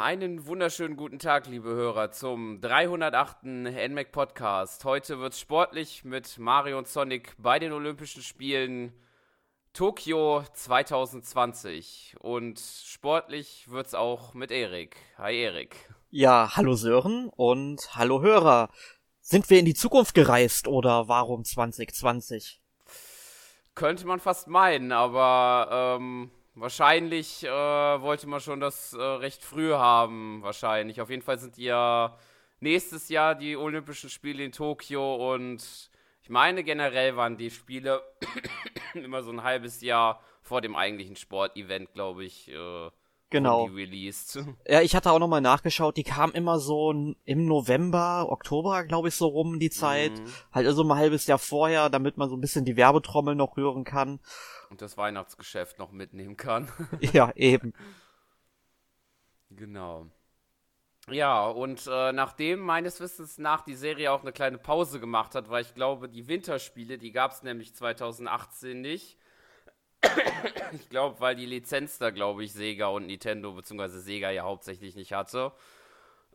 Einen wunderschönen guten Tag, liebe Hörer, zum 308. NMAC Podcast. Heute wird es sportlich mit Mario und Sonic bei den Olympischen Spielen Tokio 2020. Und sportlich wird es auch mit Erik. Hi Erik. Ja, hallo Sören und hallo Hörer. Sind wir in die Zukunft gereist oder warum 2020? Könnte man fast meinen, aber ähm, Wahrscheinlich äh, wollte man schon das äh, recht früh haben, wahrscheinlich. Auf jeden Fall sind ja nächstes Jahr die Olympischen Spiele in Tokio und ich meine generell waren die Spiele immer so ein halbes Jahr vor dem eigentlichen Sportevent, glaube ich. Äh, genau. released. Ja, ich hatte auch nochmal nachgeschaut, die kam immer so im November, Oktober, glaube ich, so rum die Zeit. Mhm. Halt also mal ein halbes Jahr vorher, damit man so ein bisschen die Werbetrommel noch hören kann und das Weihnachtsgeschäft noch mitnehmen kann. ja, eben. Genau. Ja, und äh, nachdem meines Wissens nach die Serie auch eine kleine Pause gemacht hat, weil ich glaube, die Winterspiele, die gab es nämlich 2018 nicht. Ich glaube, weil die Lizenz da, glaube ich, Sega und Nintendo, beziehungsweise Sega ja hauptsächlich nicht hatte.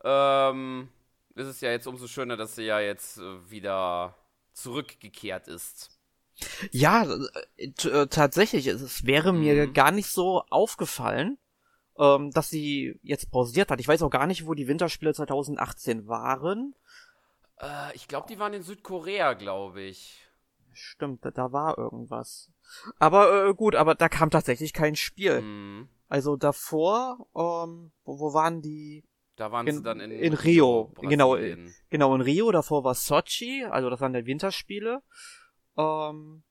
Ähm, ist es ja jetzt umso schöner, dass sie ja jetzt äh, wieder zurückgekehrt ist. Ja, äh, äh, tatsächlich, es wäre mir mhm. gar nicht so aufgefallen, ähm, dass sie jetzt pausiert hat. Ich weiß auch gar nicht, wo die Winterspiele 2018 waren. Äh, ich glaube, die waren in Südkorea, glaube ich. Stimmt, da, da, war irgendwas. Aber äh, gut, aber da kam tatsächlich kein Spiel. Mhm. Also davor, ähm, wo, wo waren die? Da waren in, sie dann in, in Rio. Rio genau, genau, in Rio. Davor war Sochi, also das waren die Winterspiele. Ähm,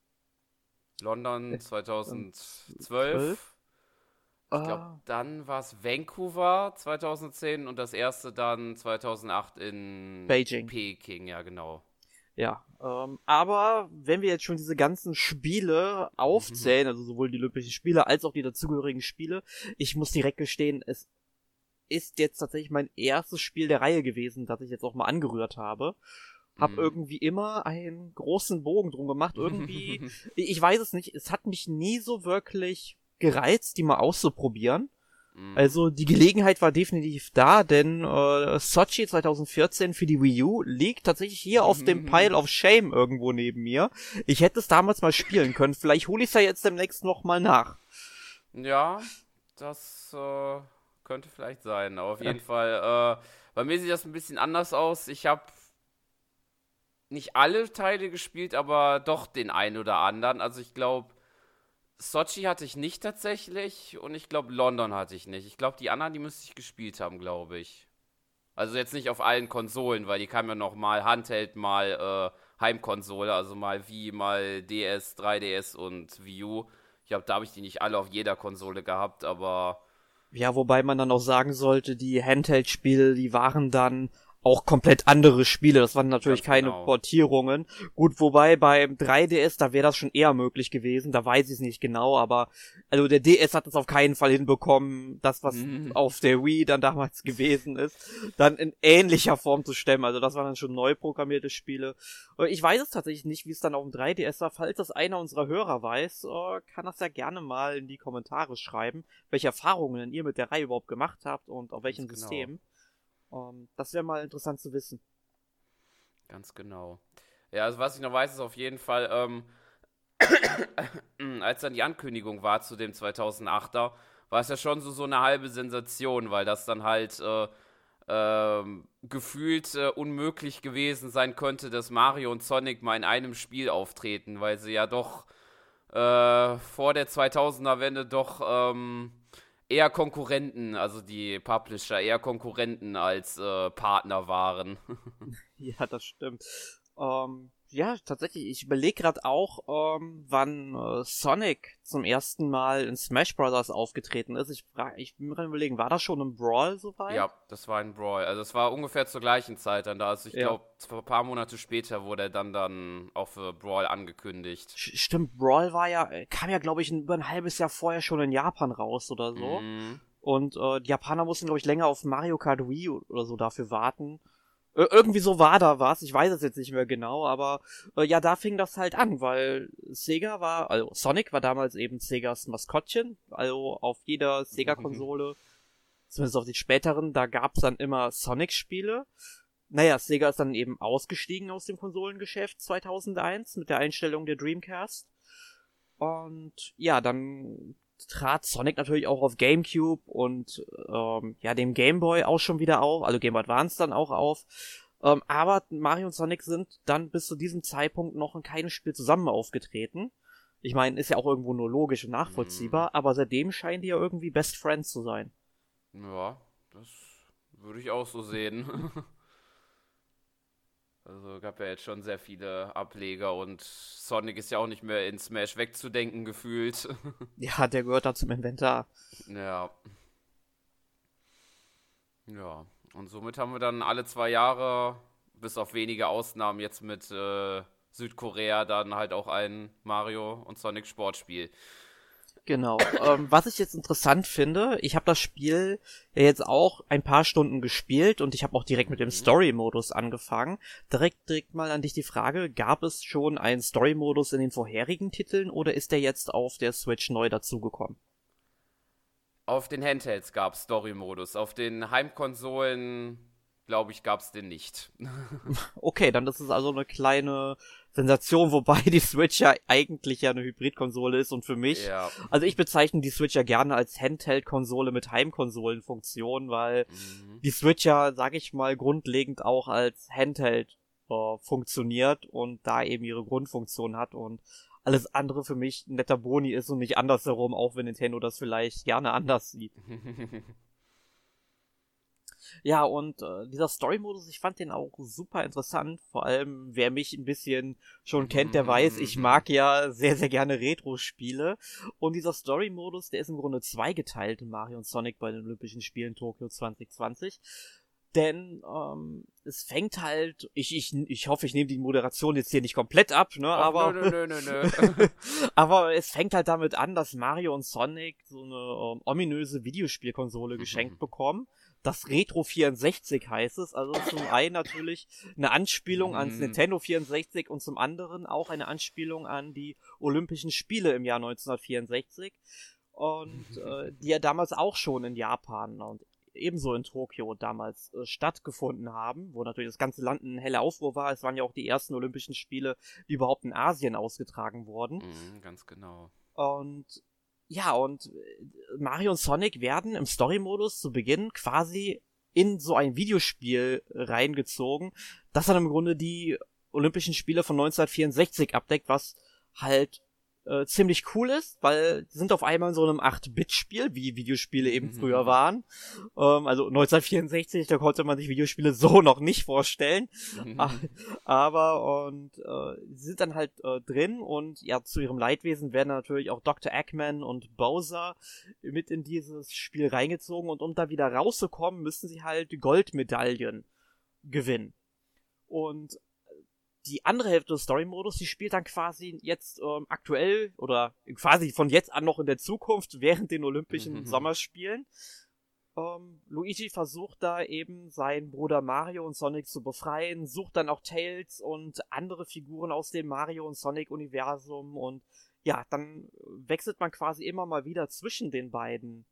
London 2012. Ich glaube, ah. dann war es Vancouver 2010 und das erste dann 2008 in Beijing. Peking, ja, genau. Ja, ähm, aber wenn wir jetzt schon diese ganzen Spiele aufzählen, also sowohl die Olympischen Spiele als auch die dazugehörigen Spiele, ich muss direkt gestehen, es ist jetzt tatsächlich mein erstes Spiel der Reihe gewesen, das ich jetzt auch mal angerührt habe. Hab mhm. irgendwie immer einen großen Bogen drum gemacht. Irgendwie, ich weiß es nicht, es hat mich nie so wirklich gereizt, die mal auszuprobieren. Mhm. Also die Gelegenheit war definitiv da, denn äh, Sochi 2014 für die Wii U liegt tatsächlich hier auf dem Pile of Shame irgendwo neben mir. Ich hätte es damals mal spielen können. Vielleicht hole ich es ja jetzt demnächst noch mal nach. Ja, das äh, könnte vielleicht sein. Aber auf jeden ja. Fall, äh, bei mir sieht das ein bisschen anders aus. Ich habe nicht alle Teile gespielt, aber doch den einen oder anderen. Also ich glaube, Sochi hatte ich nicht tatsächlich und ich glaube, London hatte ich nicht. Ich glaube, die anderen, die müsste ich gespielt haben, glaube ich. Also jetzt nicht auf allen Konsolen, weil die kamen ja noch mal Handheld, mal äh, Heimkonsole, also mal Wii, mal DS, 3DS und Wii U. Ich glaube, da habe ich die nicht alle auf jeder Konsole gehabt, aber ja, wobei man dann auch sagen sollte, die Handheld-Spiele, die waren dann auch komplett andere Spiele. Das waren natürlich Ganz keine genau. Portierungen. Gut, wobei beim 3DS, da wäre das schon eher möglich gewesen. Da weiß ich es nicht genau, aber also der DS hat es auf keinen Fall hinbekommen, das, was mhm. auf der Wii dann damals gewesen ist, dann in ähnlicher Form zu stemmen. Also das waren dann schon neu programmierte Spiele. Ich weiß es tatsächlich nicht, wie es dann auf dem 3DS war. Falls das einer unserer Hörer weiß, äh, kann das ja gerne mal in die Kommentare schreiben, welche Erfahrungen ihr mit der Reihe überhaupt gemacht habt und auf welchem genau. Ähm, das wäre mal interessant zu wissen. Ganz genau. Ja, also was ich noch weiß, ist auf jeden Fall, ähm, als dann die Ankündigung war zu dem 2008er, war es ja schon so, so eine halbe Sensation, weil das dann halt äh, äh, gefühlt äh, unmöglich gewesen sein könnte, dass Mario und Sonic mal in einem Spiel auftreten, weil sie ja doch äh, vor der 2000er-Wende doch ähm, eher Konkurrenten, also die Publisher, eher Konkurrenten als äh, Partner waren. ja, das stimmt. Ähm, ja, tatsächlich, ich überlege gerade auch, ähm, wann äh, Sonic zum ersten Mal in Smash Bros. aufgetreten ist. Ich, frage, ich bin mir gerade überlegen, war das schon ein Brawl soweit? Ja, das war ein Brawl. Also es war ungefähr zur gleichen Zeit dann da. Also ich ja. glaube, ein paar Monate später wurde er dann dann auch für Brawl angekündigt. Stimmt, Brawl war ja, äh, kam ja glaube ich über ein halbes Jahr vorher schon in Japan raus oder so. Mhm. Und äh, die Japaner mussten, glaube ich, länger auf Mario Kart Wii oder so dafür warten. Irgendwie so war da was, ich weiß es jetzt nicht mehr genau, aber äh, ja, da fing das halt an, weil Sega war, also Sonic war damals eben Segas Maskottchen, also auf jeder Sega-Konsole zumindest auf die späteren, da gab's dann immer Sonic-Spiele. Naja, Sega ist dann eben ausgestiegen aus dem Konsolengeschäft 2001 mit der Einstellung der Dreamcast. Und ja, dann trat Sonic natürlich auch auf GameCube und ähm, ja, dem Game Boy auch schon wieder auf, also Game Boy Advance dann auch auf. Ähm, aber Mario und Sonic sind dann bis zu diesem Zeitpunkt noch in keinem Spiel zusammen aufgetreten. Ich meine, ist ja auch irgendwo nur logisch und nachvollziehbar, mhm. aber seitdem scheinen die ja irgendwie Best Friends zu sein. Ja, das würde ich auch so sehen. also gab ja jetzt schon sehr viele Ableger und Sonic ist ja auch nicht mehr in Smash wegzudenken gefühlt. ja, der gehört da zum Inventar. Ja. Ja, und somit haben wir dann alle zwei Jahre, bis auf wenige Ausnahmen, jetzt mit äh, Südkorea dann halt auch ein Mario und Sonic Sportspiel. Genau. ähm, was ich jetzt interessant finde, ich habe das Spiel ja jetzt auch ein paar Stunden gespielt und ich habe auch direkt mit dem mhm. Story-Modus angefangen. Direkt, direkt mal an dich die Frage, gab es schon einen Story-Modus in den vorherigen Titeln oder ist der jetzt auf der Switch neu dazugekommen? Auf den Handhelds gab es Story-Modus. Auf den Heimkonsolen, glaube ich, gab es den nicht. okay, dann ist es also eine kleine Sensation, wobei die Switch ja eigentlich ja eine Hybridkonsole ist und für mich, ja. also ich bezeichne die Switch ja gerne als Handheld-Konsole mit Heimkonsolenfunktion, weil mhm. die Switch ja, sag ich mal, grundlegend auch als Handheld äh, funktioniert und da eben ihre Grundfunktion hat und alles andere für mich ein netter Boni ist und nicht andersherum, auch wenn Nintendo das vielleicht gerne anders sieht. ja, und äh, dieser Story-Modus, ich fand den auch super interessant. Vor allem, wer mich ein bisschen schon kennt, der weiß, ich mag ja sehr, sehr gerne Retro-Spiele. Und dieser Story-Modus, der ist im Grunde zweigeteilt in Mario und Sonic bei den Olympischen Spielen Tokio 2020 denn ähm, es fängt halt, ich, ich, ich hoffe, ich nehme die Moderation jetzt hier nicht komplett ab, ne, Ach, aber, nö, nö, nö, nö. aber es fängt halt damit an, dass Mario und Sonic so eine ähm, ominöse Videospielkonsole geschenkt bekommen. Das Retro 64 heißt es, also zum einen natürlich eine Anspielung ans mhm. Nintendo 64 und zum anderen auch eine Anspielung an die Olympischen Spiele im Jahr 1964 und äh, die ja damals auch schon in Japan und ebenso in Tokio damals äh, stattgefunden haben, wo natürlich das ganze Land ein heller Aufruhr war. Es waren ja auch die ersten Olympischen Spiele, die überhaupt in Asien ausgetragen wurden. Mhm, ganz genau. Und ja, und äh, Mario und Sonic werden im Story-Modus zu Beginn quasi in so ein Videospiel reingezogen, das dann im Grunde die Olympischen Spiele von 1964 abdeckt, was halt äh, ziemlich cool ist, weil sie sind auf einmal in so einem 8-Bit-Spiel, wie Videospiele eben mhm. früher waren. Ähm, also 1964, da konnte man sich Videospiele so noch nicht vorstellen. Mhm. Aber und äh, sie sind dann halt äh, drin und ja, zu ihrem Leidwesen werden natürlich auch Dr. Eggman und Bowser mit in dieses Spiel reingezogen und um da wieder rauszukommen, müssen sie halt Goldmedaillen gewinnen. Und die andere Hälfte des Story-Modus, die spielt dann quasi jetzt ähm, aktuell oder quasi von jetzt an noch in der Zukunft während den Olympischen mhm. Sommerspielen. Ähm, Luigi versucht da eben seinen Bruder Mario und Sonic zu befreien, sucht dann auch Tails und andere Figuren aus dem Mario und Sonic Universum und ja, dann wechselt man quasi immer mal wieder zwischen den beiden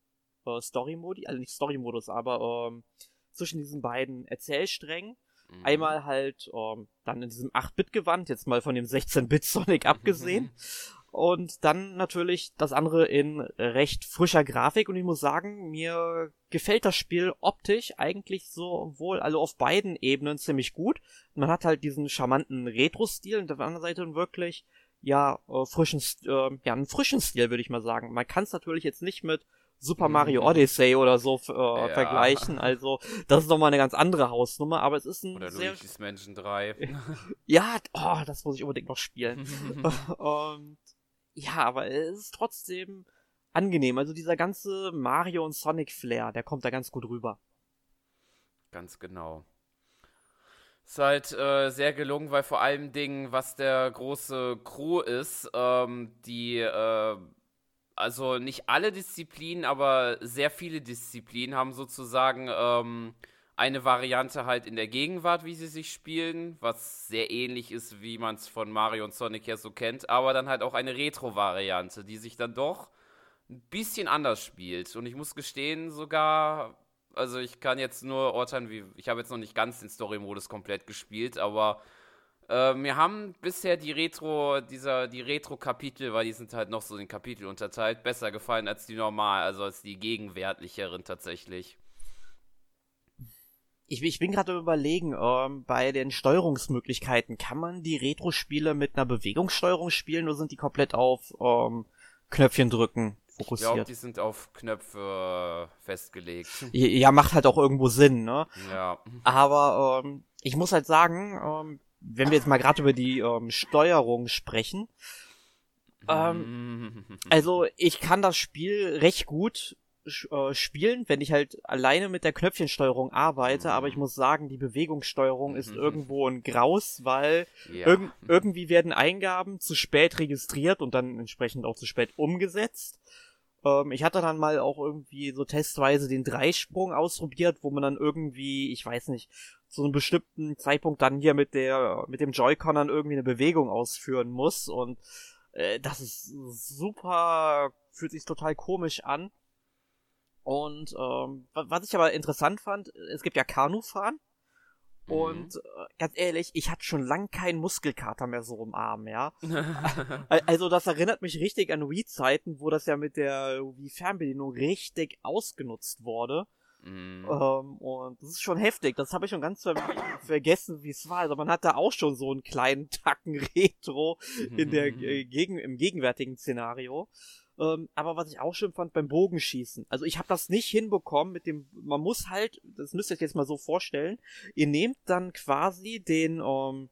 äh, Story-Modi, also nicht Story-Modus, aber ähm, zwischen diesen beiden Erzählsträngen. Mhm. Einmal halt ähm, dann in diesem 8-Bit-Gewand, jetzt mal von dem 16-Bit-Sonic abgesehen. Und dann natürlich das andere in recht frischer Grafik. Und ich muss sagen, mir gefällt das Spiel optisch eigentlich so wohl, also auf beiden Ebenen ziemlich gut. Man hat halt diesen charmanten Retro-Stil und auf der anderen Seite wirklich, ja, äh, frischen, äh, ja, einen frischen Stil, würde ich mal sagen. Man kann es natürlich jetzt nicht mit Super Mario mhm. Odyssey oder so äh, ja. vergleichen. Also, das ist nochmal eine ganz andere Hausnummer, aber es ist ein oder sehr... Luigi's Mansion 3. ja, oh, das muss ich unbedingt noch spielen. und ja, aber es ist trotzdem angenehm. Also dieser ganze Mario und Sonic Flair, der kommt da ganz gut rüber. Ganz genau. Ist halt äh, sehr gelungen, weil vor allem Dingen, was der große Crew ist, ähm, die äh, also nicht alle Disziplinen, aber sehr viele Disziplinen haben sozusagen ähm, eine Variante halt in der Gegenwart, wie sie sich spielen, was sehr ähnlich ist, wie man es von Mario und Sonic ja so kennt, aber dann halt auch eine Retro-Variante, die sich dann doch ein bisschen anders spielt. Und ich muss gestehen, sogar Also ich kann jetzt nur urteilen, wie ich habe jetzt noch nicht ganz den Story-Modus komplett gespielt, aber äh, mir haben bisher die Retro, dieser, die Retro-Kapitel, weil die sind halt noch so in Kapitel unterteilt, besser gefallen als die normal, also als die gegenwärtigeren tatsächlich. Ich, ich bin gerade überlegen, ähm, bei den Steuerungsmöglichkeiten, kann man die Retro-Spiele mit einer Bewegungssteuerung spielen oder sind die komplett auf ähm, Knöpfchen drücken fokussiert? Ich glaube, die sind auf Knöpfe festgelegt. Ja, macht halt auch irgendwo Sinn, ne? Ja. Aber ähm, ich muss halt sagen, ähm, wenn wir jetzt mal gerade über die ähm, Steuerung sprechen, ähm, also ich kann das Spiel recht gut äh, spielen, wenn ich halt alleine mit der Knöpfchensteuerung arbeite, mhm. aber ich muss sagen, die Bewegungssteuerung ist mhm. irgendwo ein Graus, weil ja. irg irgendwie werden Eingaben zu spät registriert und dann entsprechend auch zu spät umgesetzt. Ähm, ich hatte dann mal auch irgendwie so testweise den Dreisprung ausprobiert, wo man dann irgendwie, ich weiß nicht, zu einem bestimmten Zeitpunkt dann hier mit der, mit dem Joy-Con dann irgendwie eine Bewegung ausführen muss und äh, das ist super, fühlt sich total komisch an. Und ähm, was ich aber interessant fand, es gibt ja Kanufahren. Mhm. Und äh, ganz ehrlich, ich hatte schon lang keinen Muskelkater mehr so im Arm, ja. also das erinnert mich richtig an Wii-Zeiten, wo das ja mit der Wii-Fernbedienung richtig ausgenutzt wurde. Mhm. Ähm, und das ist schon heftig. Das habe ich schon ganz ver vergessen, wie es war. Also man hat da auch schon so einen kleinen Tacken Retro in der äh, gegen im gegenwärtigen Szenario. Ähm, aber was ich auch schön fand beim Bogenschießen. Also ich habe das nicht hinbekommen mit dem, man muss halt, das müsst ihr euch jetzt mal so vorstellen, ihr nehmt dann quasi den ähm,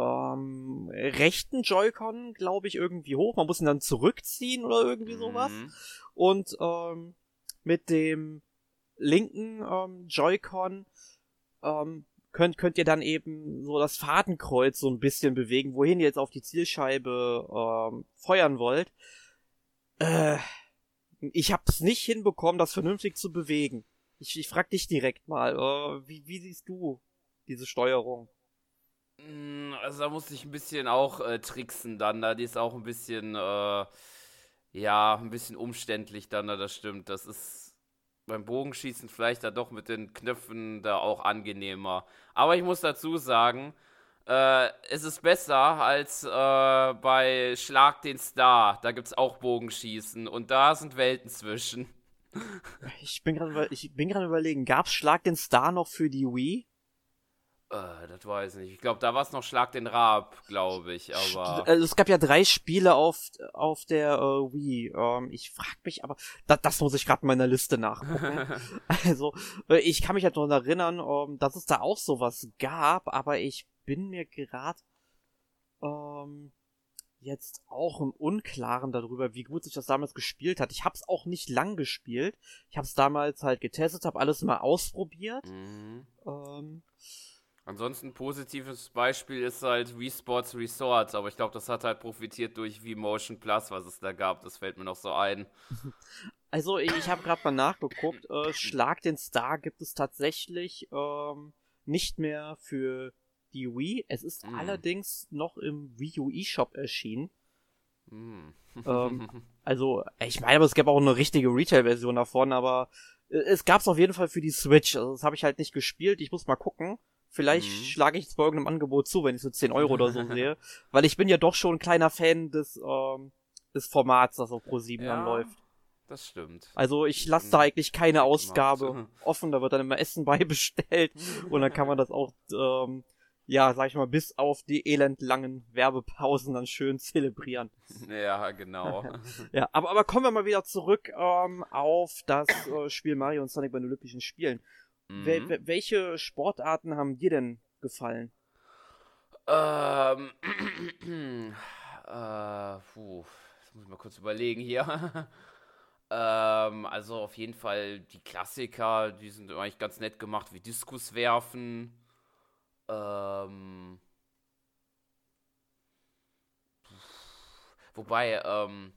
ähm, rechten Joy-Con, glaube ich, irgendwie hoch. Man muss ihn dann zurückziehen oder irgendwie sowas. Mhm. Und ähm, mit dem linken ähm, Joy-Con ähm, könnt, könnt ihr dann eben so das Fadenkreuz so ein bisschen bewegen, wohin ihr jetzt auf die Zielscheibe ähm, feuern wollt. Äh, ich hab's nicht hinbekommen, das vernünftig zu bewegen. Ich, ich frag dich direkt mal, äh, wie, wie siehst du diese Steuerung? Mm, also da musste ich ein bisschen auch äh, tricksen dann, da die ist auch ein bisschen, äh, ja, ein bisschen umständlich dann, da das stimmt. Das ist beim Bogenschießen vielleicht da doch mit den Knöpfen da auch angenehmer. Aber ich muss dazu sagen, äh, es ist besser als äh, bei Schlag den Star. Da gibt es auch Bogenschießen und da sind Welten zwischen. Ich bin gerade ich bin überlegen, gab's Schlag den Star noch für die Wii? Äh, das weiß ich nicht. Ich glaube, da war es noch Schlag den Rab, glaube ich, aber. Also es gab ja drei Spiele auf, auf der uh, Wii. Ähm, ich frag mich aber, da, das muss ich gerade in meiner Liste nachgucken. also, äh, ich kann mich halt noch erinnern, um, ähm, dass es da auch sowas gab, aber ich bin mir gerade ähm, jetzt auch im Unklaren darüber, wie gut sich das damals gespielt hat. Ich habe es auch nicht lang gespielt. Ich habe es damals halt getestet, habe alles mal ausprobiert. Mhm. Ähm, Ansonsten positives Beispiel ist halt Wii Sports Resort, aber ich glaube, das hat halt profitiert durch Wii Motion Plus, was es da gab. Das fällt mir noch so ein. Also ich habe gerade mal nachgeguckt. Äh, Schlag den Star gibt es tatsächlich ähm, nicht mehr für die Wii. Es ist mm. allerdings noch im Wii U eShop erschienen. Mm. ähm, also, ich meine, aber es gab auch eine richtige Retail-Version davon, aber äh, es gab es auf jeden Fall für die Switch. Also, das habe ich halt nicht gespielt. Ich muss mal gucken. Vielleicht mm. schlage ich es bei irgendeinem Angebot zu, wenn ich so 10 Euro oder so sehe. Weil ich bin ja doch schon ein kleiner Fan des, ähm, des Formats, das auf Pro7 ja. dann läuft. Das stimmt. Also ich lasse da eigentlich keine Ausgabe offen, da wird dann immer Essen beibestellt und dann kann man das auch ähm, ja, sag ich mal, bis auf die elendlangen Werbepausen dann schön zelebrieren. Ja, genau. ja, aber, aber kommen wir mal wieder zurück ähm, auf das äh, Spiel Mario und Sonic bei den Olympischen Spielen. Mhm. Wel welche Sportarten haben dir denn gefallen? Ähm, äh, puh, das muss ich mal kurz überlegen hier. ähm, also auf jeden Fall die Klassiker, die sind eigentlich ganz nett gemacht, wie Diskus werfen. Ähm, wobei, ähm,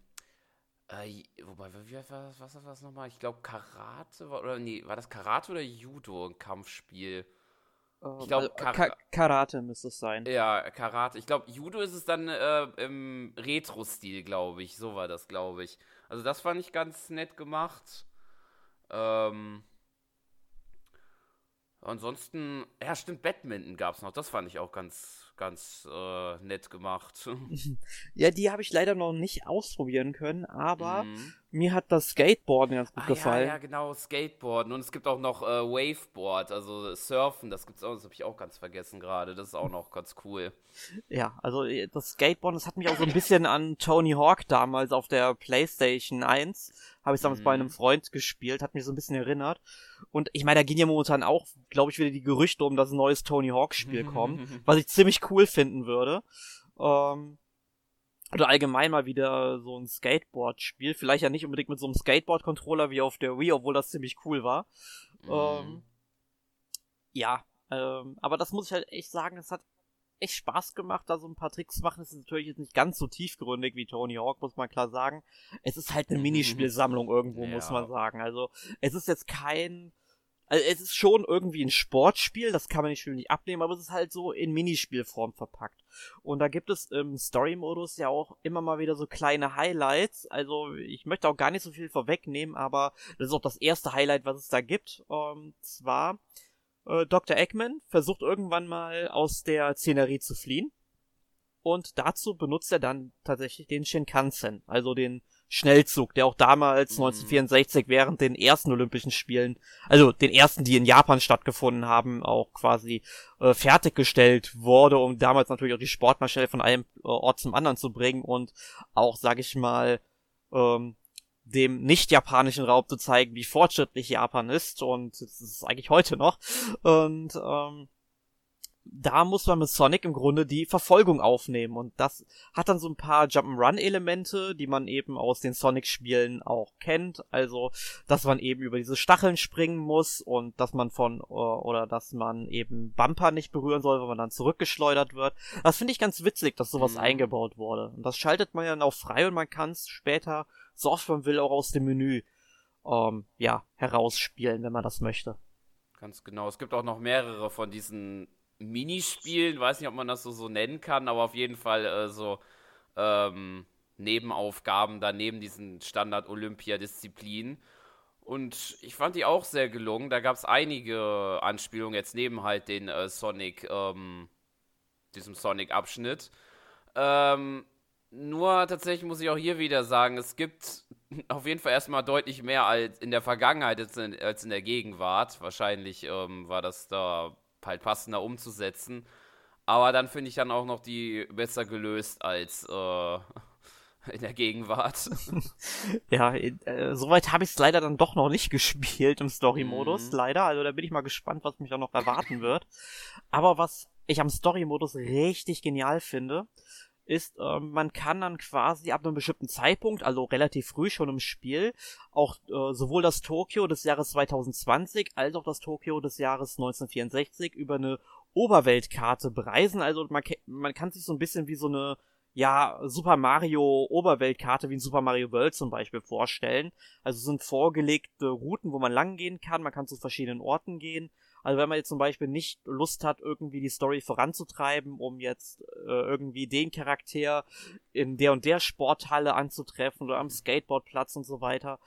äh, wobei, wie war das, was war das nochmal? Ich glaube Karate war, oder nee, war das Karate oder Judo, ein Kampfspiel? ich glaube, ähm, Kar Ka Karate müsste es sein. Ja, Karate. Ich glaube, Judo ist es dann äh, im Retro-Stil, glaube ich. So war das, glaube ich. Also das fand ich ganz nett gemacht. Ähm, Ansonsten, ja, stimmt, Badminton gab es noch. Das fand ich auch ganz, ganz äh, nett gemacht. ja, die habe ich leider noch nicht ausprobieren können, aber mhm. Mir hat das Skateboarden ganz gut ah, gefallen. Ja, ja, genau, Skateboarden. Und es gibt auch noch äh, Waveboard, also Surfen, das gibt's auch, das habe ich auch ganz vergessen gerade. Das ist auch noch ganz cool. Ja, also äh, das Skateboarden, das hat mich auch so ein bisschen an Tony Hawk damals auf der PlayStation 1 habe ich damals mhm. bei einem. Freund gespielt, hat mich so ein bisschen erinnert. Und ich meine, da gehen ja momentan auch, glaube ich, wieder die Gerüchte um, dass ein neues Tony Hawk Spiel kommt, was ich ziemlich cool finden würde. Ähm, oder allgemein mal wieder so ein Skateboard-Spiel. Vielleicht ja nicht unbedingt mit so einem Skateboard-Controller wie auf der Wii, obwohl das ziemlich cool war. Mhm. Ähm, ja, ähm, aber das muss ich halt echt sagen, es hat echt Spaß gemacht, da so ein paar Tricks zu machen. Es ist natürlich jetzt nicht ganz so tiefgründig wie Tony Hawk, muss man klar sagen. Es ist halt eine mhm. Minispielsammlung irgendwo, ja. muss man sagen. Also, es ist jetzt kein, also es ist schon irgendwie ein Sportspiel, das kann man nicht, nicht abnehmen, aber es ist halt so in Minispielform verpackt. Und da gibt es im Story-Modus ja auch immer mal wieder so kleine Highlights. Also ich möchte auch gar nicht so viel vorwegnehmen, aber das ist auch das erste Highlight, was es da gibt. Und zwar äh, Dr. Eggman versucht irgendwann mal aus der Szenerie zu fliehen. Und dazu benutzt er dann tatsächlich den Shinkansen, also den Schnellzug, der auch damals mhm. 1964 während den ersten Olympischen Spielen, also den ersten, die in Japan stattgefunden haben, auch quasi äh, fertiggestellt wurde, um damals natürlich auch die Sportmaschine von einem äh, Ort zum anderen zu bringen und auch, sag ich mal, ähm, dem nicht-japanischen Raum zu zeigen, wie fortschrittlich Japan ist und das ist eigentlich heute noch. Und ähm, da muss man mit Sonic im Grunde die Verfolgung aufnehmen und das hat dann so ein paar Jump'n'Run-Elemente, die man eben aus den Sonic-Spielen auch kennt. Also, dass man eben über diese Stacheln springen muss und dass man von äh, oder dass man eben Bumper nicht berühren soll, wenn man dann zurückgeschleudert wird. Das finde ich ganz witzig, dass sowas mhm. eingebaut wurde. Und das schaltet man ja dann auch frei und man kann es später so oft man will auch aus dem Menü ähm, ja, herausspielen, wenn man das möchte. Ganz genau. Es gibt auch noch mehrere von diesen Minispielen, weiß nicht, ob man das so, so nennen kann, aber auf jeden Fall äh, so ähm, Nebenaufgaben daneben diesen Standard-Olympiadisziplinen. Und ich fand die auch sehr gelungen. Da gab es einige Anspielungen jetzt neben halt den äh, Sonic, ähm, diesem Sonic-Abschnitt. Ähm, nur tatsächlich muss ich auch hier wieder sagen, es gibt auf jeden Fall erstmal deutlich mehr als in der Vergangenheit als in, als in der Gegenwart. Wahrscheinlich ähm, war das da halt passender umzusetzen. Aber dann finde ich dann auch noch die besser gelöst als äh, in der Gegenwart. ja, äh, soweit habe ich es leider dann doch noch nicht gespielt im Story-Modus, mhm. leider. Also da bin ich mal gespannt, was mich da noch erwarten wird. Aber was ich am Story-Modus richtig genial finde, ist, ähm, man kann dann quasi ab einem bestimmten Zeitpunkt, also relativ früh schon im Spiel, auch äh, sowohl das Tokio des Jahres 2020 als auch das Tokio des Jahres 1964 über eine Oberweltkarte bereisen. Also man, man kann sich so ein bisschen wie so eine ja, Super Mario Oberweltkarte wie in Super Mario World zum Beispiel vorstellen. Also sind vorgelegte Routen, wo man lang gehen kann. Man kann zu verschiedenen Orten gehen. Also wenn man jetzt zum Beispiel nicht Lust hat, irgendwie die Story voranzutreiben, um jetzt äh, irgendwie den Charakter in der und der Sporthalle anzutreffen oder am Skateboardplatz und so weiter,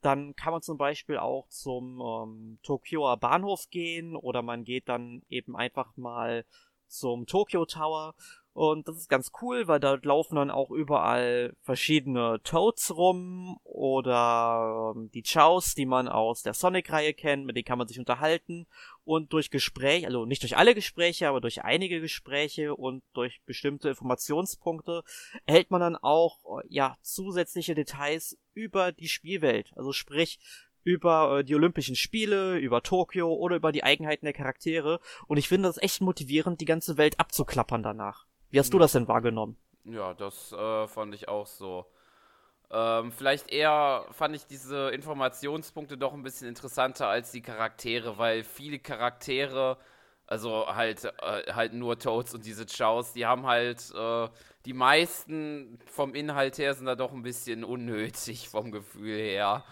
dann kann man zum Beispiel auch zum ähm, Tokioer Bahnhof gehen oder man geht dann eben einfach mal zum Tokyo Tower und das ist ganz cool, weil da laufen dann auch überall verschiedene Toads rum oder ähm, die Chows, die man aus der Sonic-Reihe kennt, mit denen kann man sich unterhalten. Und durch Gespräche, also nicht durch alle Gespräche, aber durch einige Gespräche und durch bestimmte Informationspunkte erhält man dann auch ja zusätzliche Details über die Spielwelt. Also sprich, über äh, die Olympischen Spiele, über Tokio oder über die Eigenheiten der Charaktere. Und ich finde das echt motivierend, die ganze Welt abzuklappern danach. Wie hast du das denn wahrgenommen? Ja, das äh, fand ich auch so. Ähm, vielleicht eher fand ich diese Informationspunkte doch ein bisschen interessanter als die Charaktere, weil viele Charaktere, also halt, äh, halt nur Toads und diese Chows, die haben halt, äh, die meisten vom Inhalt her sind da doch ein bisschen unnötig vom Gefühl her.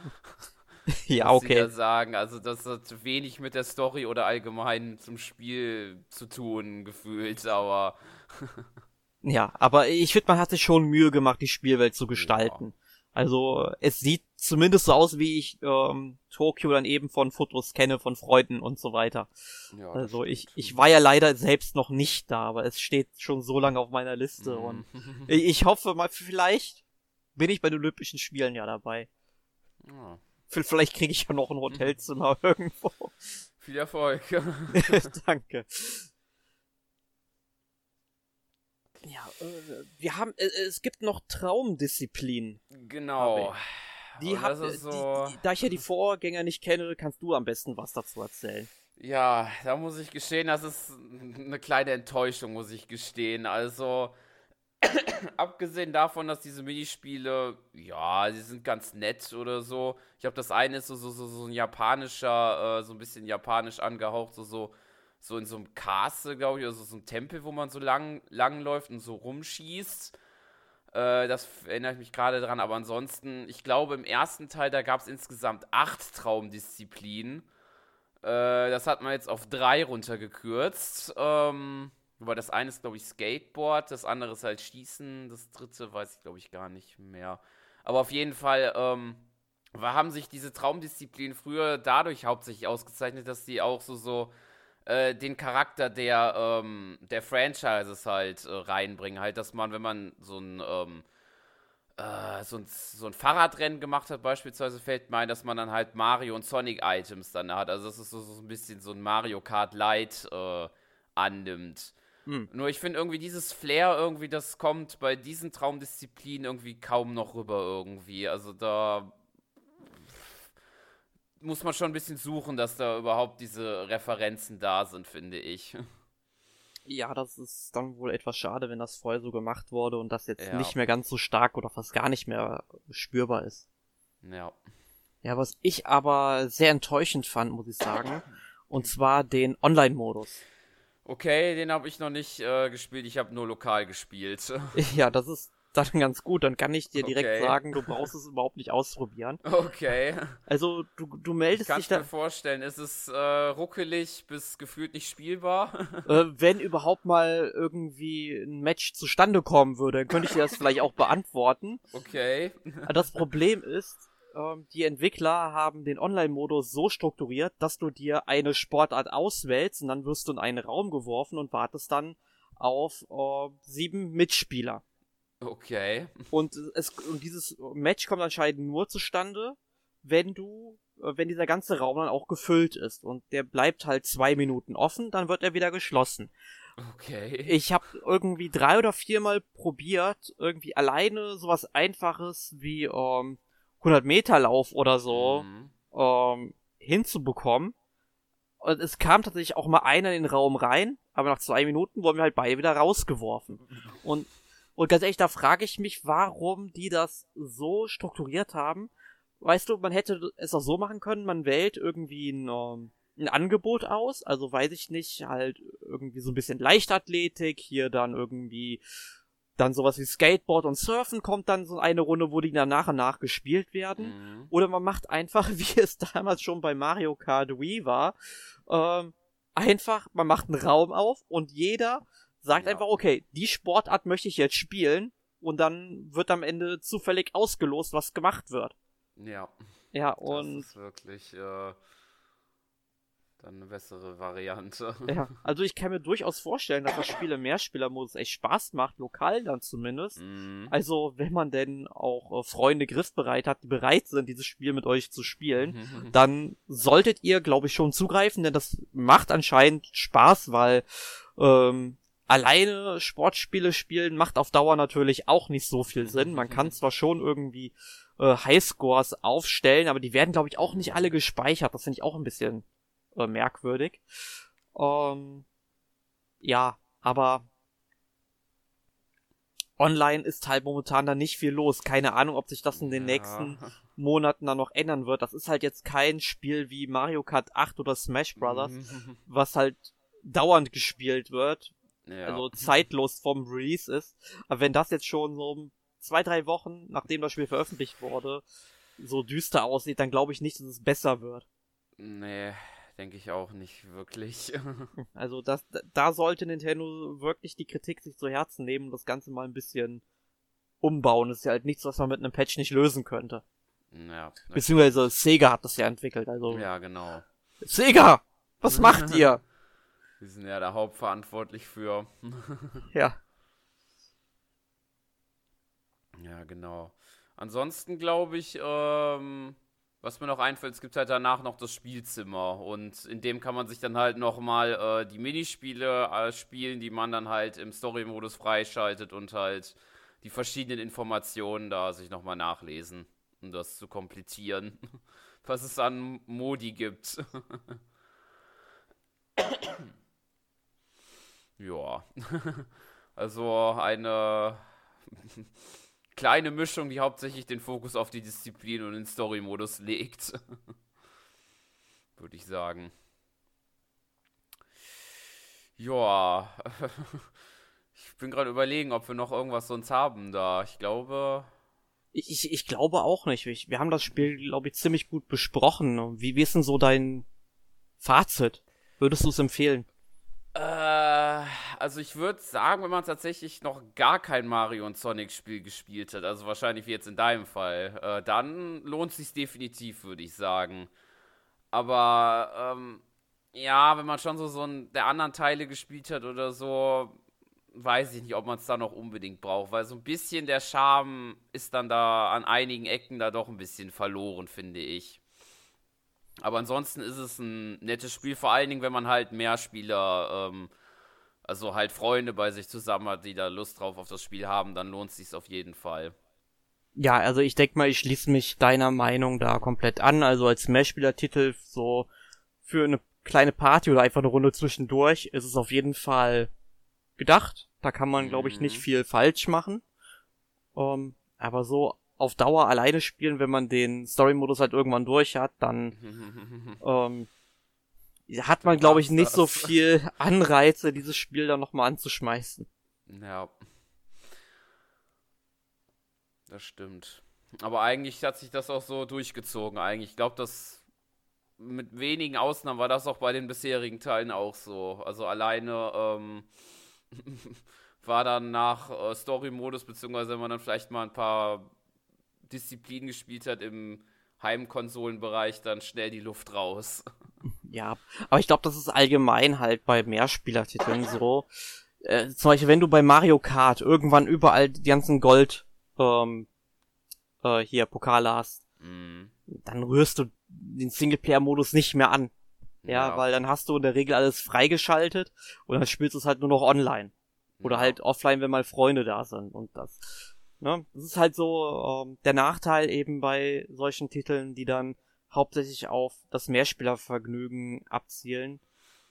ja, okay. Sagen. Also das hat wenig mit der Story oder allgemein zum Spiel zu tun, gefühlt, aber ja, aber ich finde, man hat sich schon Mühe gemacht, die Spielwelt zu gestalten. Ja. Also es sieht zumindest so aus, wie ich ähm, Tokio dann eben von Fotos kenne, von Freunden und so weiter. Ja, also ich, ich war ja leider selbst noch nicht da, aber es steht schon so lange auf meiner Liste mhm. und ich hoffe mal, vielleicht bin ich bei den Olympischen Spielen ja dabei. Ja. Vielleicht kriege ich ja noch ein Hotelzimmer irgendwo. Viel Erfolg. Danke. Ja, äh, wir haben, äh, es gibt noch Traumdisziplinen. Genau. Die hat, so... die, da ich ja die Vorgänger nicht kenne, kannst du am besten was dazu erzählen. Ja, da muss ich gestehen, das ist eine kleine Enttäuschung, muss ich gestehen. Also, abgesehen davon, dass diese Minispiele, ja, sie sind ganz nett oder so. Ich glaube, das eine ist so, so, so, so ein japanischer, äh, so ein bisschen japanisch angehaucht, so, so so in so einem Castle, glaube ich, also so ein Tempel, wo man so lang, lang läuft und so rumschießt. Äh, das erinnere ich mich gerade dran, aber ansonsten, ich glaube, im ersten Teil, da gab es insgesamt acht Traumdisziplinen. Äh, das hat man jetzt auf drei runtergekürzt. Ähm, das eine ist, glaube ich, Skateboard, das andere ist halt Schießen, das dritte weiß ich, glaube ich, gar nicht mehr. Aber auf jeden Fall, ähm, haben sich diese Traumdisziplinen früher dadurch hauptsächlich ausgezeichnet, dass die auch so, so äh, den Charakter der, ähm, der Franchises halt äh, reinbringen. Halt, dass man, wenn man so ein, ähm, äh, so ein, so ein Fahrradrennen gemacht hat, beispielsweise, fällt mir ein, dass man dann halt Mario und Sonic-Items dann hat. Also, das ist so, so ein bisschen so ein Mario Kart Light äh, annimmt. Hm. Nur ich finde irgendwie dieses Flair irgendwie, das kommt bei diesen Traumdisziplinen irgendwie kaum noch rüber irgendwie. Also da muss man schon ein bisschen suchen, dass da überhaupt diese Referenzen da sind, finde ich. Ja, das ist dann wohl etwas schade, wenn das vorher so gemacht wurde und das jetzt ja. nicht mehr ganz so stark oder fast gar nicht mehr spürbar ist. Ja. Ja, was ich aber sehr enttäuschend fand, muss ich sagen, und zwar den Online-Modus. Okay, den habe ich noch nicht äh, gespielt, ich habe nur lokal gespielt. ja, das ist dann ganz gut. Dann kann ich dir direkt okay. sagen, du brauchst es überhaupt nicht ausprobieren. Okay. Also du, du meldest ich dich da. mir vorstellen, ist es äh, ruckelig bis gefühlt nicht spielbar? Äh, wenn überhaupt mal irgendwie ein Match zustande kommen würde, dann könnte ich dir das vielleicht auch beantworten. Okay. Das Problem ist, ähm, die Entwickler haben den Online-Modus so strukturiert, dass du dir eine Sportart auswählst und dann wirst du in einen Raum geworfen und wartest dann auf äh, sieben Mitspieler. Okay. Und es und dieses Match kommt anscheinend nur zustande, wenn du, äh, wenn dieser ganze Raum dann auch gefüllt ist und der bleibt halt zwei Minuten offen, dann wird er wieder geschlossen. Okay. Ich habe irgendwie drei oder viermal probiert, irgendwie alleine sowas Einfaches wie ähm, 100 Meter Lauf oder so mhm. ähm, hinzubekommen. Und es kam tatsächlich auch mal einer in den Raum rein, aber nach zwei Minuten wurden wir halt beide wieder rausgeworfen. Und und ganz ehrlich, da frage ich mich, warum die das so strukturiert haben. Weißt du, man hätte es auch so machen können, man wählt irgendwie ein, ähm, ein Angebot aus, also weiß ich nicht, halt irgendwie so ein bisschen Leichtathletik, hier dann irgendwie dann sowas wie Skateboard und Surfen kommt dann so eine Runde, wo die dann nach und nach gespielt werden. Mhm. Oder man macht einfach, wie es damals schon bei Mario Kart Wii war, ähm, einfach, man macht einen Raum auf und jeder sagt ja. einfach, okay, die Sportart möchte ich jetzt spielen und dann wird am Ende zufällig ausgelost, was gemacht wird. Ja. Ja, und. Das ist wirklich äh, dann eine bessere Variante. Ja, also ich kann mir durchaus vorstellen, dass das Spiel im Mehrspielermodus echt Spaß macht, lokal dann zumindest. Mhm. Also, wenn man denn auch äh, Freunde griffbereit hat, die bereit sind, dieses Spiel mit euch zu spielen, dann solltet ihr, glaube ich, schon zugreifen, denn das macht anscheinend Spaß, weil ähm, alleine Sportspiele spielen macht auf Dauer natürlich auch nicht so viel Sinn. Man kann zwar schon irgendwie äh, Highscores aufstellen, aber die werden, glaube ich, auch nicht alle gespeichert. Das finde ich auch ein bisschen äh, merkwürdig. Ähm, ja, aber online ist halt momentan da nicht viel los. Keine Ahnung, ob sich das in den ja. nächsten Monaten dann noch ändern wird. Das ist halt jetzt kein Spiel wie Mario Kart 8 oder Smash Brothers, was halt dauernd gespielt wird, ja. also zeitlos vom Release ist. Aber wenn das jetzt schon so zwei, drei Wochen, nachdem das Spiel veröffentlicht wurde, so düster aussieht, dann glaube ich nicht, dass es besser wird. Nee, denke ich auch nicht wirklich. also das, da sollte Nintendo wirklich die Kritik sich zu Herzen nehmen und das Ganze mal ein bisschen umbauen. Das ist ja halt nichts, was man mit einem Patch nicht lösen könnte. Ja. Beziehungsweise Sega hat das ja entwickelt, also. Ja, genau. Sega! Was macht ihr? Die sind ja da hauptverantwortlich für. ja. Ja, genau. Ansonsten glaube ich, ähm, was mir noch einfällt, es gibt halt danach noch das Spielzimmer und in dem kann man sich dann halt nochmal äh, die Minispiele äh, spielen, die man dann halt im Story-Modus freischaltet und halt die verschiedenen Informationen da sich nochmal nachlesen, um das zu komplizieren, was es an Modi gibt. ja, also eine kleine Mischung, die hauptsächlich den Fokus auf die Disziplin und den Story-Modus legt. Würde ich sagen. Ja. Ich bin gerade überlegen, ob wir noch irgendwas sonst haben da. Ich glaube. Ich, ich, glaube auch nicht. Wir haben das Spiel, glaube ich, ziemlich gut besprochen. Wie, wie ist denn so dein Fazit? Würdest du es empfehlen? Äh, also ich würde sagen, wenn man tatsächlich noch gar kein Mario und Sonic Spiel gespielt hat, also wahrscheinlich wie jetzt in deinem Fall, äh, dann lohnt sich definitiv, würde ich sagen. Aber ähm, ja, wenn man schon so so ein, der anderen Teile gespielt hat oder so, weiß ich nicht, ob man es da noch unbedingt braucht, weil so ein bisschen der Charme ist dann da an einigen Ecken da doch ein bisschen verloren, finde ich. Aber ansonsten ist es ein nettes Spiel, vor allen Dingen, wenn man halt mehr Spieler, ähm, also halt Freunde bei sich zusammen hat, die da Lust drauf auf das Spiel haben, dann lohnt es sich auf jeden Fall. Ja, also ich denke mal, ich schließe mich deiner Meinung da komplett an. Also als Mehrspielertitel so für eine kleine Party oder einfach eine Runde zwischendurch ist es auf jeden Fall gedacht. Da kann man, glaube ich, nicht mhm. viel falsch machen. Ähm, aber so auf Dauer alleine spielen, wenn man den Story-Modus halt irgendwann durch hat, dann ähm, hat man, glaube ich, nicht so viel Anreize, dieses Spiel dann nochmal anzuschmeißen. Ja. Das stimmt. Aber eigentlich hat sich das auch so durchgezogen. Eigentlich, ich glaube, dass mit wenigen Ausnahmen war das auch bei den bisherigen Teilen auch so. Also alleine ähm, war dann nach äh, Story-Modus, beziehungsweise wenn man dann vielleicht mal ein paar Disziplin gespielt hat im Heimkonsolenbereich, dann schnell die Luft raus. Ja, aber ich glaube, das ist allgemein halt bei Mehrspielertiteln so. Äh, zum Beispiel, wenn du bei Mario Kart irgendwann überall die ganzen Gold ähm, äh, hier Pokale hast, mm. dann rührst du den Singleplayer-Modus nicht mehr an. Ja, ja, weil dann hast du in der Regel alles freigeschaltet und dann spielst du es halt nur noch online. Oder ja. halt offline, wenn mal Freunde da sind. Und das Ne? Das ist halt so ähm, der Nachteil eben bei solchen Titeln, die dann hauptsächlich auf das Mehrspielervergnügen abzielen.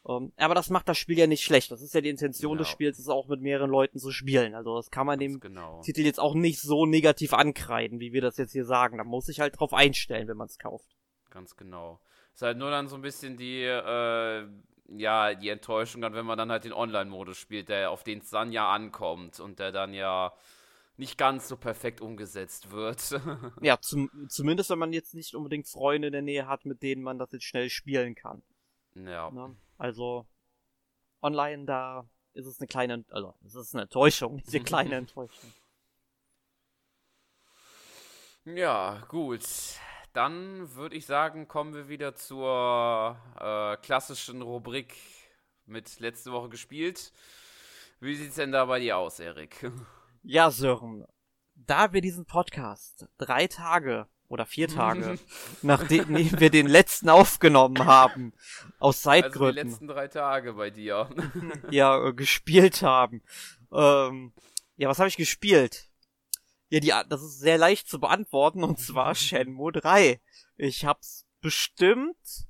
Ähm, aber das macht das Spiel ja nicht schlecht. Das ist ja die Intention genau. des Spiels, es auch mit mehreren Leuten zu spielen. Also das kann man dem genau. Titel jetzt auch nicht so negativ ankreiden, wie wir das jetzt hier sagen. Da muss sich halt drauf einstellen, wenn man es kauft. Ganz genau. Ist halt nur dann so ein bisschen die, äh, ja, die Enttäuschung dann, wenn man dann halt den Online-Modus spielt, der auf den es dann ja ankommt und der dann ja nicht ganz so perfekt umgesetzt wird. ja, zum, zumindest wenn man jetzt nicht unbedingt Freunde in der Nähe hat, mit denen man das jetzt schnell spielen kann. Ja. Ne? Also online da ist es eine kleine, also es ist eine Enttäuschung, diese kleine Enttäuschung. Ja, gut. Dann würde ich sagen, kommen wir wieder zur äh, klassischen Rubrik mit letzte Woche gespielt. Wie sieht's denn da bei dir aus, Erik? Ja, Sören, da wir diesen Podcast drei Tage oder vier Tage, nachdem wir den letzten aufgenommen haben, aus Zeitgründen. Also die letzten drei Tage bei dir. ja, äh, gespielt haben. Ähm, ja, was habe ich gespielt? Ja, die, das ist sehr leicht zu beantworten, und zwar Shenmue 3. Ich hab's bestimmt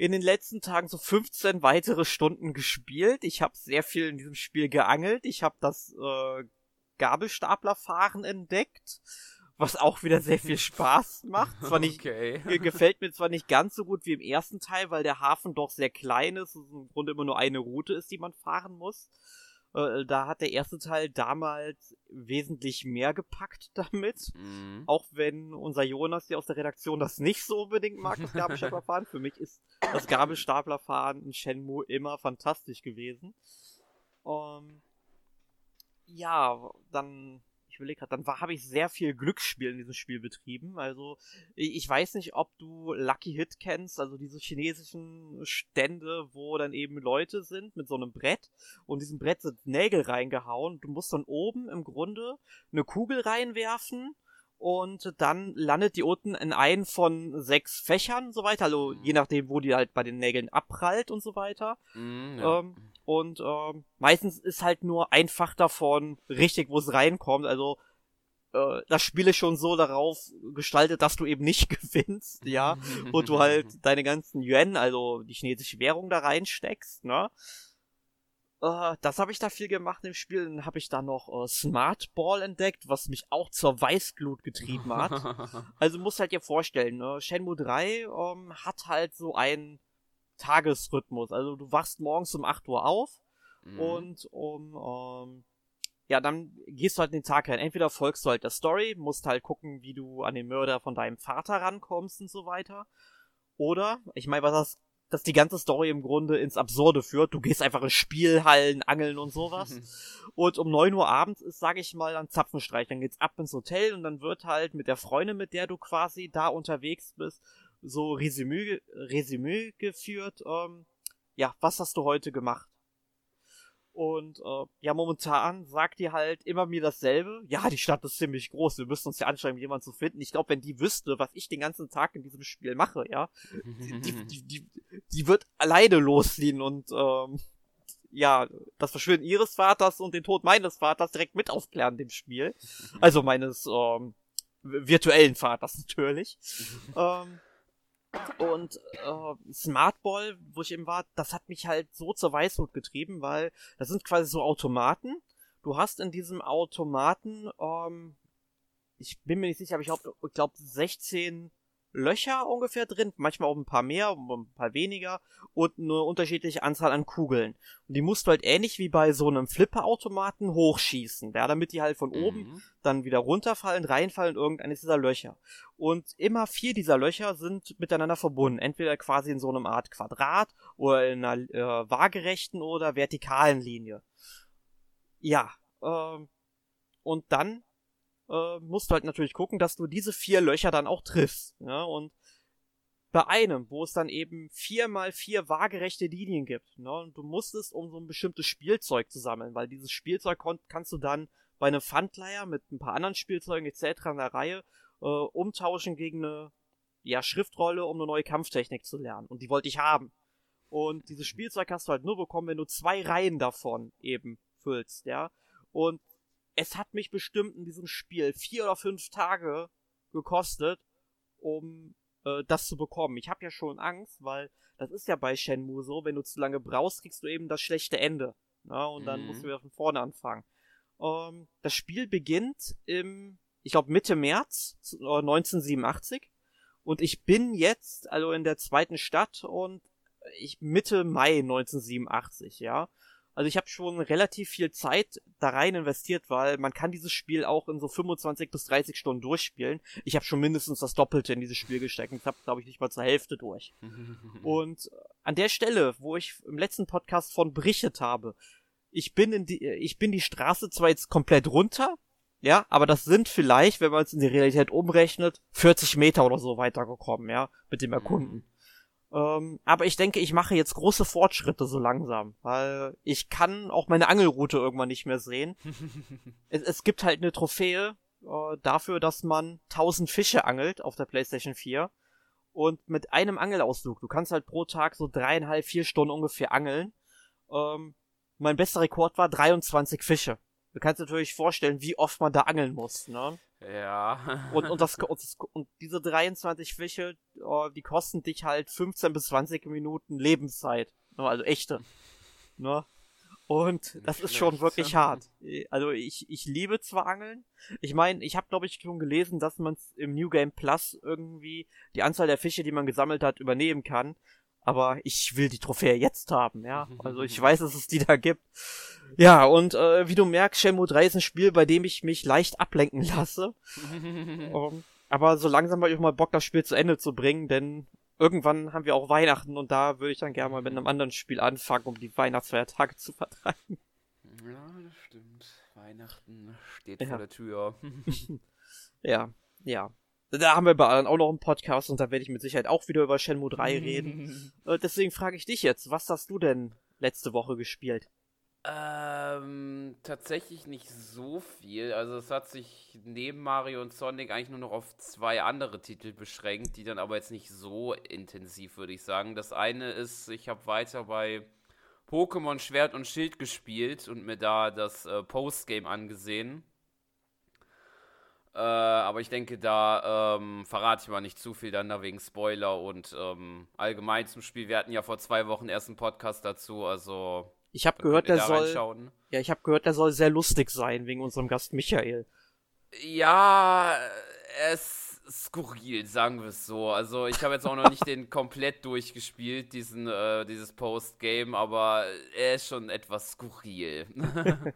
in den letzten Tagen so 15 weitere Stunden gespielt. Ich habe sehr viel in diesem Spiel geangelt. Ich habe das äh, Gabelstaplerfahren entdeckt, was auch wieder sehr viel Spaß macht. Zwar nicht, okay. gefällt mir zwar nicht ganz so gut wie im ersten Teil, weil der Hafen doch sehr klein ist und im Grunde immer nur eine Route ist, die man fahren muss. Äh, da hat der erste Teil damals wesentlich mehr gepackt damit. Mhm. Auch wenn unser Jonas hier aus der Redaktion das nicht so unbedingt mag, das Gabelstaplerfahren. Für mich ist das Gabelstaplerfahren in Shenmue immer fantastisch gewesen. Ähm, ja, dann, ich überlege gerade, dann habe ich sehr viel Glücksspiel in diesem Spiel betrieben. Also ich weiß nicht, ob du Lucky Hit kennst, also diese chinesischen Stände, wo dann eben Leute sind mit so einem Brett und diesem Brett sind Nägel reingehauen. Du musst dann oben im Grunde eine Kugel reinwerfen und dann landet die unten in einen von sechs Fächern und so weiter, also je nachdem, wo die halt bei den Nägeln abprallt und so weiter. Mm, ja. ähm, und ähm, meistens ist halt nur einfach davon richtig, wo es reinkommt. Also äh, das Spiel ist schon so darauf gestaltet, dass du eben nicht gewinnst, ja, und du halt deine ganzen Yuan, also die chinesische Währung da reinsteckst, ne? Äh, das habe ich da viel gemacht im Spiel. Dann habe ich da noch äh, Smart Ball entdeckt, was mich auch zur Weißglut getrieben hat. also musst halt dir vorstellen, ne? Shenmue 3 ähm, hat halt so ein Tagesrhythmus. Also du wachst morgens um 8 Uhr auf mhm. und um, ähm, ja, dann gehst du halt in den Tag rein. Entweder folgst du halt der Story, musst halt gucken, wie du an den Mörder von deinem Vater rankommst und so weiter. Oder, ich meine, was das, dass die ganze Story im Grunde ins Absurde führt. Du gehst einfach in Spielhallen, angeln und sowas. und um 9 Uhr abends ist, sag ich mal, dann Zapfenstreich. Dann geht's ab ins Hotel und dann wird halt mit der Freundin, mit der du quasi da unterwegs bist, so Resümee, Resümee geführt. Ähm, ja, was hast du heute gemacht? Und äh, ja, momentan sagt die halt immer mir dasselbe. Ja, die Stadt ist ziemlich groß. Wir müssen uns ja anstrengen, jemanden zu finden. Ich glaube, wenn die wüsste, was ich den ganzen Tag in diesem Spiel mache, ja, die, die, die, die, wird alleine losziehen und ähm, ja, das Verschwinden ihres Vaters und den Tod meines Vaters direkt mit aufklären dem Spiel. Also meines ähm, virtuellen Vaters natürlich. ähm, und äh, Smartball, wo ich eben war, das hat mich halt so zur Weißhut getrieben, weil das sind quasi so Automaten. Du hast in diesem Automaten, ähm, ich bin mir nicht sicher, aber ich glaube, ich glaub 16 Löcher ungefähr drin, manchmal auch ein paar mehr, ein paar weniger und eine unterschiedliche Anzahl an Kugeln. Und die musst du halt ähnlich wie bei so einem Flipperautomaten hochschießen, ja, damit die halt von mhm. oben dann wieder runterfallen, reinfallen in irgendeines dieser Löcher. Und immer vier dieser Löcher sind miteinander verbunden, entweder quasi in so einem Art Quadrat oder in einer äh, waagerechten oder vertikalen Linie. Ja, ähm, und dann äh, musst du halt natürlich gucken, dass du diese vier Löcher dann auch triffst. Ja? Und bei einem, wo es dann eben vier mal vier waagerechte Linien gibt, ne? und du musstest, um so ein bestimmtes Spielzeug zu sammeln, weil dieses Spielzeug kannst du dann bei einem Pfandleier mit ein paar anderen Spielzeugen etc. in der Reihe äh, umtauschen gegen eine ja, Schriftrolle, um eine neue Kampftechnik zu lernen. Und die wollte ich haben. Und dieses Spielzeug hast du halt nur bekommen, wenn du zwei Reihen davon eben füllst, ja. Und es hat mich bestimmt in diesem Spiel vier oder fünf Tage gekostet, um äh, das zu bekommen. Ich habe ja schon Angst, weil das ist ja bei Shenmue so, wenn du zu lange brauchst, kriegst du eben das schlechte Ende. Na, ne? und dann mhm. musst du wieder von vorne anfangen. Ähm, das Spiel beginnt im, ich glaube, Mitte März 1987. Äh, und ich bin jetzt, also in der zweiten Stadt und ich Mitte Mai 1987, ja. Also ich habe schon relativ viel Zeit da rein investiert, weil man kann dieses Spiel auch in so 25 bis 30 Stunden durchspielen. Ich habe schon mindestens das Doppelte in dieses Spiel gesteckt. Ich habe, glaube ich, nicht mal zur Hälfte durch. Und an der Stelle, wo ich im letzten Podcast von berichtet habe, ich bin in die, ich bin die Straße zwar jetzt komplett runter, ja, aber das sind vielleicht, wenn man es in die Realität umrechnet, 40 Meter oder so weitergekommen, ja, mit dem Erkunden. Ähm, aber ich denke, ich mache jetzt große Fortschritte so langsam, weil ich kann auch meine Angelroute irgendwann nicht mehr sehen. es, es, gibt halt eine Trophäe äh, dafür, dass man 1000 Fische angelt auf der PlayStation 4 und mit einem Angelausflug. Du kannst halt pro Tag so dreieinhalb, vier Stunden ungefähr angeln. Ähm, mein bester Rekord war 23 Fische. Du kannst dir natürlich vorstellen, wie oft man da angeln muss, ne? Ja. und, und, das, und, das, und diese 23 Fische, oh, die kosten dich halt 15 bis 20 Minuten Lebenszeit. Ne? Also echte. Ne? Und das ist schon wirklich hart. Also ich, ich liebe zwar Angeln. Ich meine, ich habe glaube ich schon gelesen, dass man im New Game Plus irgendwie die Anzahl der Fische, die man gesammelt hat, übernehmen kann aber ich will die Trophäe jetzt haben, ja. Also ich weiß, dass es die da gibt. Ja, und äh, wie du merkst, Shenmue 3 ist ein Spiel, bei dem ich mich leicht ablenken lasse. um, ähm, aber so langsam habe ich auch mal Bock, das Spiel zu Ende zu bringen, denn irgendwann haben wir auch Weihnachten und da würde ich dann gerne mal mit einem anderen Spiel anfangen, um die Weihnachtsfeiertage zu vertreiben. Ja, das stimmt. Weihnachten steht ja. vor der Tür. ja, ja. Da haben wir bei auch noch einen Podcast und da werde ich mit Sicherheit auch wieder über Shenmue 3 reden. äh, deswegen frage ich dich jetzt, was hast du denn letzte Woche gespielt? Ähm, tatsächlich nicht so viel. Also es hat sich neben Mario und Sonic eigentlich nur noch auf zwei andere Titel beschränkt, die dann aber jetzt nicht so intensiv, würde ich sagen. Das eine ist, ich habe weiter bei Pokémon Schwert und Schild gespielt und mir da das äh, Postgame angesehen. Äh, aber ich denke, da ähm, verrate ich mal nicht zu viel dann da wegen Spoiler und ähm, allgemein zum Spiel. Wir hatten ja vor zwei Wochen erst einen Podcast dazu, also. Ich habe gehört, der soll. Ja, ich habe gehört, der soll sehr lustig sein wegen unserem Gast Michael. Ja, es skurril, sagen wir es so. Also ich habe jetzt auch noch nicht den komplett durchgespielt, diesen, äh, dieses Post-Game, aber er ist schon etwas skurril.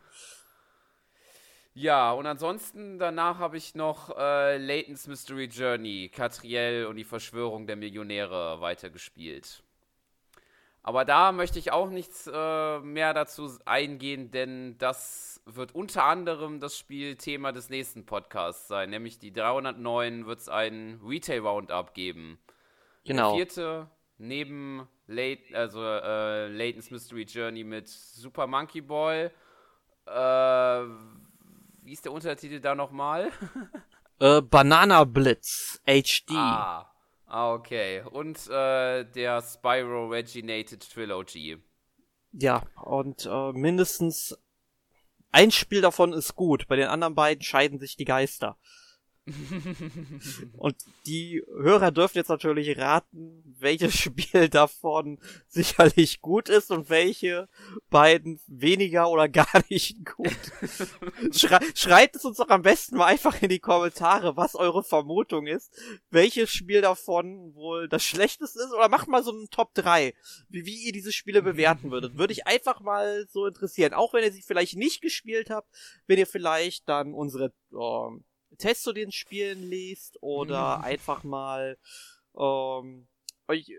ja, und ansonsten danach habe ich noch äh, Layton's Mystery Journey, Catriel und die Verschwörung der Millionäre weitergespielt. Aber da möchte ich auch nichts äh, mehr dazu eingehen, denn das wird unter anderem das Spielthema des nächsten Podcasts sein, nämlich die 309 wird es einen Retail Roundup geben. Genau. Der vierte neben Late, also äh, Layton's Mystery Journey mit Super Monkey Ball. Äh, wie ist der Untertitel da nochmal? äh, Banana Blitz HD. Ah, Ah, okay. Und äh, der Spyro Reginated Trilogy. Ja, und äh, mindestens ein Spiel davon ist gut. Bei den anderen beiden scheiden sich die Geister. und die Hörer dürfen jetzt natürlich raten, welches Spiel davon sicherlich gut ist und welche beiden weniger oder gar nicht gut. Schrei schreibt es uns doch am besten mal einfach in die Kommentare, was eure Vermutung ist, welches Spiel davon wohl das schlechteste ist oder macht mal so einen Top 3, wie, wie ihr diese Spiele bewerten würdet. Würde ich einfach mal so interessieren. Auch wenn ihr sie vielleicht nicht gespielt habt, wenn ihr vielleicht dann unsere oh, Tests zu den Spielen liest oder mhm. einfach mal ähm, euch,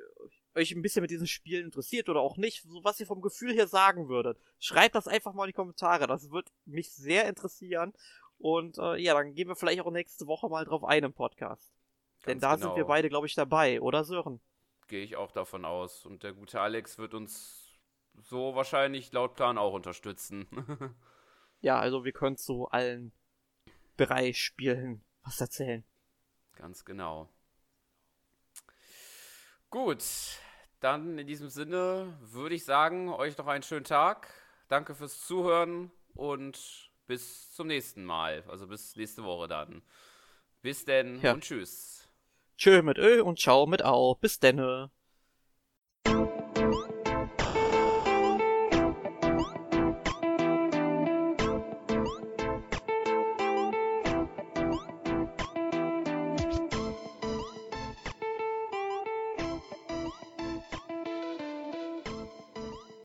euch ein bisschen mit diesen Spielen interessiert oder auch nicht, so was ihr vom Gefühl her sagen würdet. Schreibt das einfach mal in die Kommentare. Das wird mich sehr interessieren. Und äh, ja, dann gehen wir vielleicht auch nächste Woche mal drauf ein im Podcast. Ganz Denn da genau. sind wir beide, glaube ich, dabei, oder Sören? Gehe ich auch davon aus. Und der gute Alex wird uns so wahrscheinlich laut Plan auch unterstützen. ja, also wir können zu allen Bereichspielen was erzählen. Ganz genau. Gut, dann in diesem Sinne würde ich sagen, euch noch einen schönen Tag. Danke fürs Zuhören und bis zum nächsten Mal. Also bis nächste Woche dann. Bis denn ja. und tschüss. Tschö mit Ö und ciao mit Au. Bis denne.